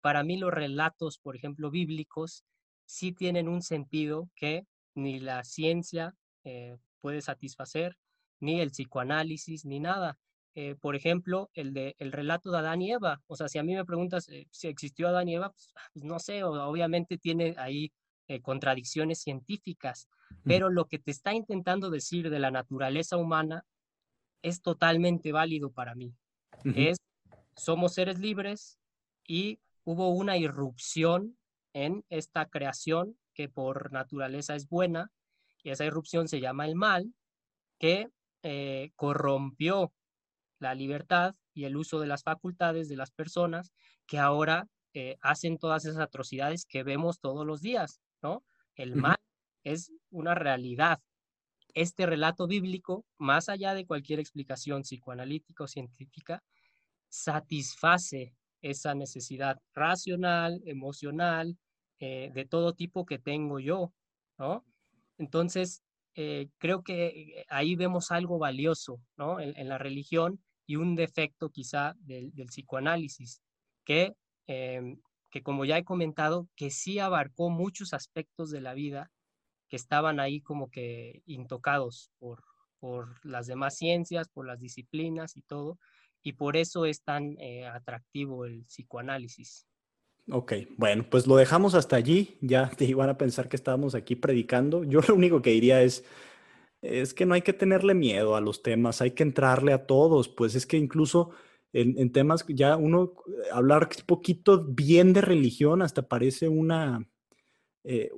Speaker 2: para mí los relatos, por ejemplo, bíblicos, sí tienen un sentido que ni la ciencia eh, puede satisfacer, ni el psicoanálisis, ni nada. Eh, por ejemplo, el, de, el relato de Adán y Eva. O sea, si a mí me preguntas eh, si existió Adán y Eva, pues, ah, pues no sé, obviamente tiene ahí contradicciones científicas, pero lo que te está intentando decir de la naturaleza humana es totalmente válido para mí. Es, somos seres libres y hubo una irrupción en esta creación que por naturaleza es buena, y esa irrupción se llama el mal, que eh, corrompió la libertad y el uso de las facultades de las personas que ahora eh, hacen todas esas atrocidades que vemos todos los días, ¿no? El mal es una realidad. Este relato bíblico, más allá de cualquier explicación psicoanalítica o científica, satisface esa necesidad racional, emocional, eh, de todo tipo que tengo yo. Entonces, eh, creo que eh, ahí vemos algo valioso, ¿no? En, la religión y un defecto quizá del, psicoanálisis, que, em, que como ya he comentado, que sí abarcó muchos aspectos de la vida que estaban ahí como que intocados por, por las demás ciencias, por las disciplinas y todo, y por eso es tan eh, atractivo el psicoanálisis.
Speaker 1: Ok, bueno, pues lo dejamos hasta allí. Ya te iban a pensar que estábamos aquí predicando. Yo (laughs) lo único que diría es, es que no hay que tenerle miedo a los temas, hay que entrarle a todos. Pues es que incluso en, en temas, ya uno hablar un poquito bien de religión hasta parece una, eh,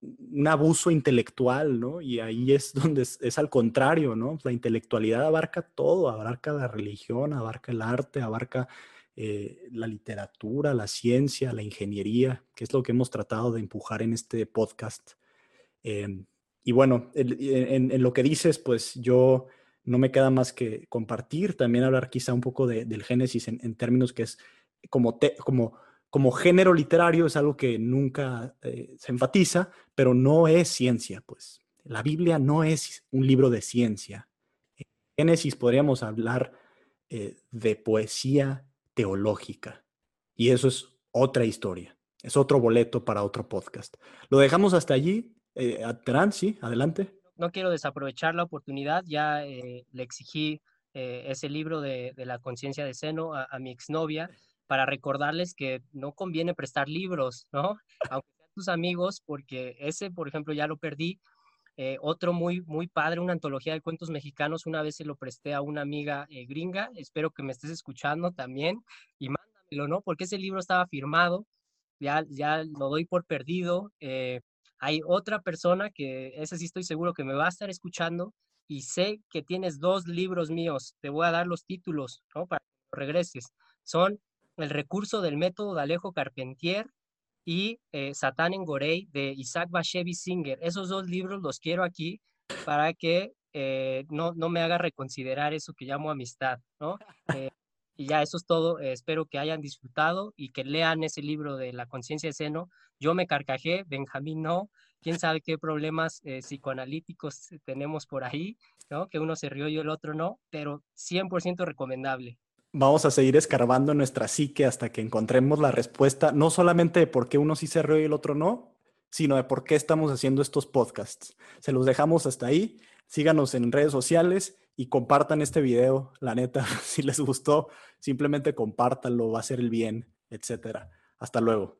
Speaker 1: un abuso intelectual, ¿no? Y ahí es donde es, al contrario, ¿no? La intelectualidad abarca todo, abarca la religión, abarca el arte, abarca eh, la literatura, la ciencia, la ingeniería, que es lo que hemos tratado de empujar en este podcast. Em, y bueno, en, lo que dices, pues yo no me queda más que compartir, también hablar quizá un poco del Génesis en, términos que es como, como como género literario es algo que nunca eh, se enfatiza, pero no es ciencia, pues. La Biblia no es un libro de ciencia. En Génesis podríamos hablar eh, de poesía teológica. Y eso es otra historia. Es otro boleto para otro podcast. Lo dejamos hasta allí. Eh, sí, adelante.
Speaker 2: No quiero desaprovechar la oportunidad. Ya le exigí ese libro de, la conciencia de seno a, a mi exnovia para recordarles que no conviene prestar libros, ¿no? Aunque sean tus amigos, porque ese, por ejemplo, ya lo perdí. Eh, otro muy, muy padre, una antología de cuentos mexicanos, una vez se lo presté a una amiga eh, gringa, espero que me estés escuchando también, y mándamelo, ¿no? Porque ese libro estaba firmado, ya, ya lo doy por perdido. Eh, hay otra persona que, ese sí estoy seguro que me va a estar escuchando, y sé que tienes dos libros míos, te voy a dar los títulos, ¿no? Para que regreses. Son el recurso del método de Alejo Carpentier y eh, Satán en Gorey de Isaac Bashevis Singer. Esos dos libros los quiero aquí para que eh, no, no me haga reconsiderar eso que llamo amistad, ¿no? (laughs) Eh, y ya eso es todo. espero que hayan disfrutado y que lean ese libro de la conciencia de seno. Yo me carcajé, Benjamín no. Quién sabe qué problemas psicoanalíticos tenemos por ahí, ¿no? Que uno se rió y el otro no, pero 100% recomendable
Speaker 1: vamos a seguir escarbando nuestra psique hasta que encontremos la respuesta, no solamente de por qué uno sí se rió y el otro no, sino de por qué estamos haciendo estos podcasts. Se los dejamos hasta ahí. Síganos en redes sociales y compartan este video, la neta, (laughs) si les gustó, simplemente compártanlo, va a ser el bien, etcétera. Hasta luego.